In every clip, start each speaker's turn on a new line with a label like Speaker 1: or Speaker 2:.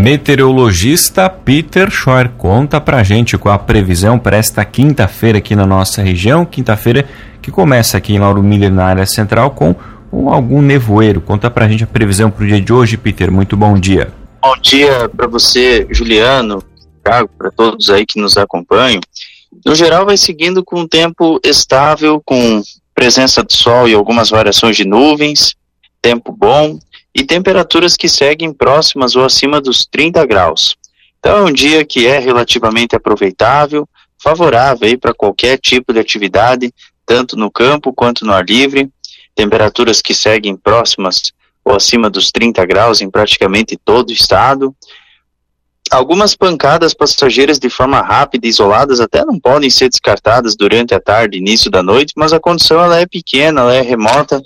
Speaker 1: Meteorologista Peter Schor conta pra gente com a previsão para esta quinta-feira aqui na nossa região. Quinta-feira que começa aqui em Lauro Miller, na área central, com algum nevoeiro. Conta pra gente a previsão para o dia de hoje, Peter. Muito bom dia.
Speaker 2: Bom dia para você, Juliano, para todos aí que nos acompanham. No geral, vai seguindo com um tempo estável, com presença de sol e algumas variações de nuvens, tempo bom e temperaturas que seguem próximas ou acima dos 30 graus. Então, é um dia que é relativamente aproveitável, favorável para qualquer tipo de atividade, tanto no campo quanto no ar livre. Temperaturas que seguem próximas ou acima dos 30 graus em praticamente todo o estado. Algumas pancadas passageiras de forma rápida e isoladas até não podem ser descartadas durante a tarde e início da noite, mas a condição ela é pequena, ela é remota.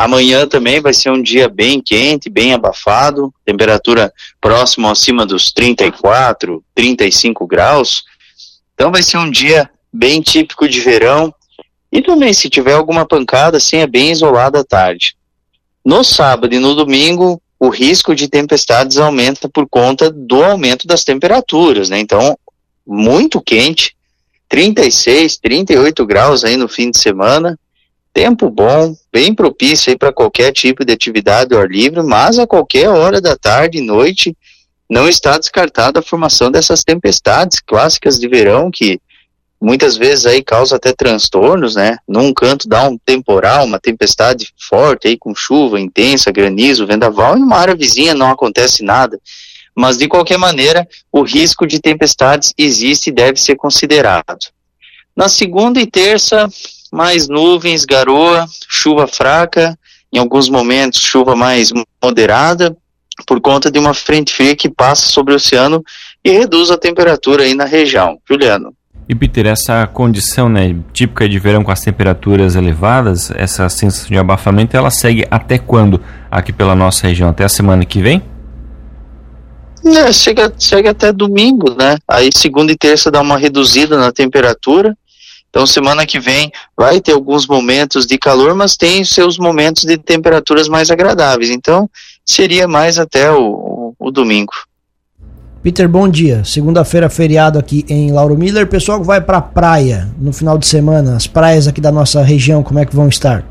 Speaker 2: Amanhã também vai ser um dia bem quente, bem abafado, temperatura próxima acima dos 34, 35 graus. Então vai ser um dia bem típico de verão. E também se tiver alguma pancada, assim, é bem isolada à tarde. No sábado e no domingo, o risco de tempestades aumenta por conta do aumento das temperaturas, né? Então, muito quente, 36, 38 graus aí no fim de semana, tempo bom, bem propício aí para qualquer tipo de atividade ao ar livre, mas a qualquer hora da tarde e noite não está descartada a formação dessas tempestades clássicas de verão que muitas vezes aí causa até transtornos, né? Num canto dá um temporal, uma tempestade forte aí com chuva intensa, granizo, vendaval, e numa área vizinha não acontece nada. Mas de qualquer maneira, o risco de tempestades existe e deve ser considerado. Na segunda e terça, mais nuvens, garoa, chuva fraca, em alguns momentos chuva mais moderada, por conta de uma frente fria que passa sobre o oceano e reduz a temperatura aí na região. Juliano.
Speaker 1: E Peter, essa condição né, típica de verão com as temperaturas elevadas, essa sensação de abafamento, ela segue até quando aqui pela nossa região? Até a semana que vem?
Speaker 2: É, chega, chega até domingo, né? Aí segunda e terça dá uma reduzida na temperatura. Então semana que vem vai ter alguns momentos de calor, mas tem seus momentos de temperaturas mais agradáveis. Então seria mais até o, o, o domingo.
Speaker 3: Peter, bom dia. Segunda-feira, feriado aqui em Lauro Miller. Pessoal que vai pra praia no final de semana, as praias aqui da nossa região, como é que vão estar?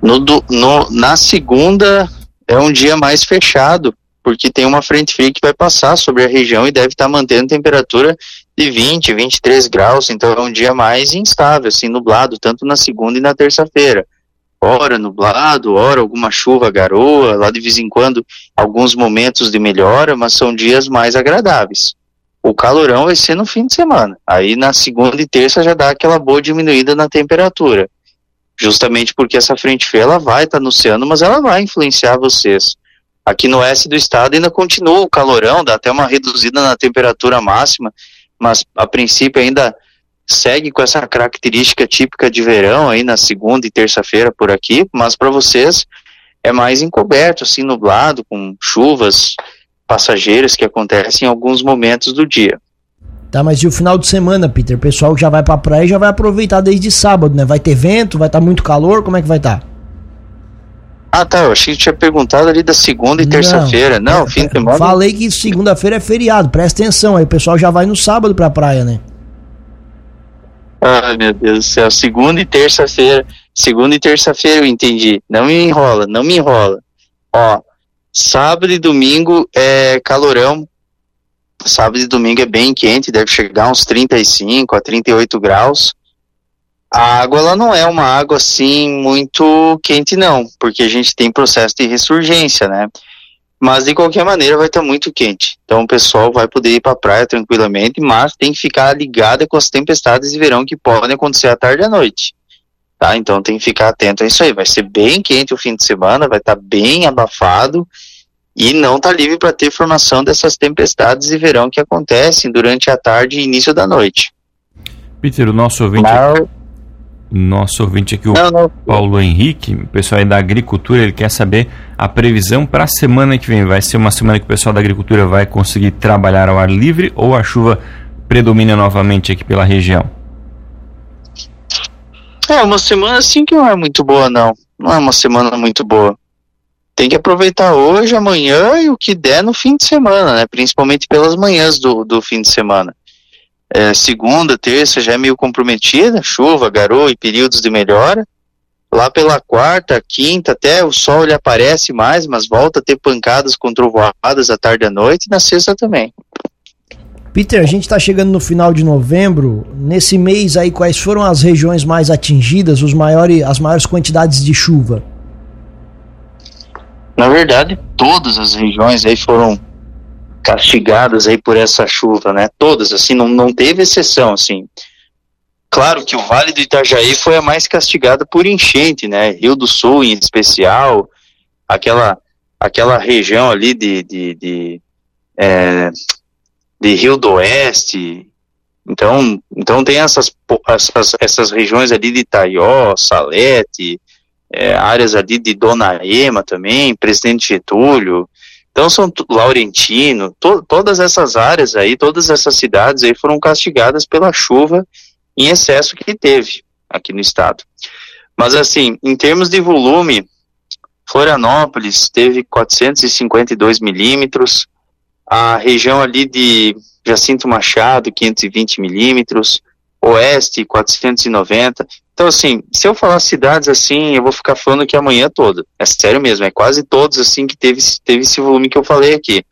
Speaker 2: No, no, na segunda é um dia mais fechado, porque tem uma frente fria que vai passar sobre a região e deve estar mantendo temperatura de 20, 23 graus, então é um dia mais instável, assim, nublado, tanto na segunda e na terça-feira ora nublado, ora alguma chuva, garoa, lá de vez em quando alguns momentos de melhora, mas são dias mais agradáveis. O calorão vai ser no fim de semana. Aí na segunda e terça já dá aquela boa diminuída na temperatura. Justamente porque essa frente fria ela vai estar tá no oceano, mas ela vai influenciar vocês. Aqui no oeste do estado ainda continua o calorão, dá até uma reduzida na temperatura máxima, mas a princípio ainda segue com essa característica típica de verão aí na segunda e terça-feira por aqui, mas para vocês é mais encoberto, assim, nublado, com chuvas passageiras que acontecem em alguns momentos do dia.
Speaker 3: Tá, mas e o final de semana, Peter? O pessoal já vai pra praia já vai aproveitar desde sábado, né? Vai ter vento, vai estar tá muito calor, como é que vai estar? Tá?
Speaker 2: Ah, tá, eu achei que tinha perguntado ali da segunda e terça-feira. Não, Não, fim de semana.
Speaker 3: Falei que segunda-feira é feriado, presta atenção, aí o pessoal já vai no sábado pra praia, né?
Speaker 2: Ai, meu Deus do céu. Segunda e terça-feira. Segunda e terça-feira eu entendi. Não me enrola, não me enrola. Ó, sábado e domingo é calorão. Sábado e domingo é bem quente, deve chegar uns 35 a 38 graus. A água ela não é uma água assim muito quente não, porque a gente tem processo de ressurgência, né? Mas de qualquer maneira vai estar muito quente. Então o pessoal vai poder ir para a praia tranquilamente, mas tem que ficar ligada com as tempestades de verão que podem acontecer à tarde e à noite. Tá? Então tem que ficar atento a isso aí. Vai ser bem quente o fim de semana, vai estar bem abafado e não está livre para ter formação dessas tempestades de verão que acontecem durante a tarde e início da noite.
Speaker 1: Peter, o nosso ouvinte. Mas... Nosso ouvinte aqui, o não, não. Paulo Henrique, o pessoal aí da agricultura, ele quer saber a previsão para a semana que vem. Vai ser uma semana que o pessoal da agricultura vai conseguir trabalhar ao ar livre ou a chuva predomina novamente aqui pela região?
Speaker 2: É, uma semana assim que não é muito boa, não. Não é uma semana muito boa. Tem que aproveitar hoje, amanhã e o que der no fim de semana, né? Principalmente pelas manhãs do, do fim de semana. É, segunda, terça já é meio comprometida, chuva, garoa e períodos de melhora. Lá pela quarta, quinta, até o sol ele aparece mais, mas volta a ter pancadas com trovoadas à tarde e à noite, e na sexta também.
Speaker 3: Peter, a gente está chegando no final de novembro. Nesse mês aí, quais foram as regiões mais atingidas, os maiores, as maiores quantidades de chuva?
Speaker 2: Na verdade, todas as regiões aí foram castigadas aí por essa chuva, né? Todas, assim, não, não teve exceção, assim. Claro que o Vale do Itajaí foi a mais castigada por enchente, né? Rio do Sul em especial, aquela aquela região ali de, de, de, é, de Rio do Oeste. Então, então tem essas, essas, essas regiões ali de Itaió, Salete, é, áreas ali de Dona Ema também, Presidente Getúlio, então são Laurentino, to, todas essas áreas aí, todas essas cidades aí foram castigadas pela chuva em excesso que teve aqui no estado. Mas assim, em termos de volume, Florianópolis teve 452 milímetros, a região ali de Jacinto Machado 520 milímetros, Oeste 490. Então, assim, se eu falar cidades assim, eu vou ficar falando que amanhã toda. É sério mesmo, é quase todos assim que teve, teve esse volume que eu falei aqui.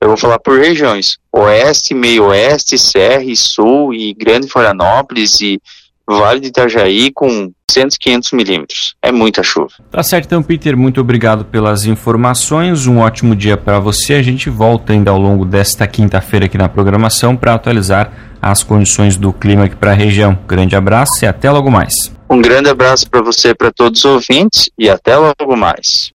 Speaker 2: Eu vou falar por regiões: Oeste, Meio Oeste, Serra, Sul e Grande Florianópolis e Vale de Itajaí com 100, 500 milímetros. É muita chuva.
Speaker 1: Tá certo, então, Peter. Muito obrigado pelas informações. Um ótimo dia para você. A gente volta ainda ao longo desta quinta-feira aqui na programação para atualizar as condições do clima aqui para a região. Grande abraço e até logo mais.
Speaker 2: Um grande abraço para você, para todos os ouvintes e até logo mais.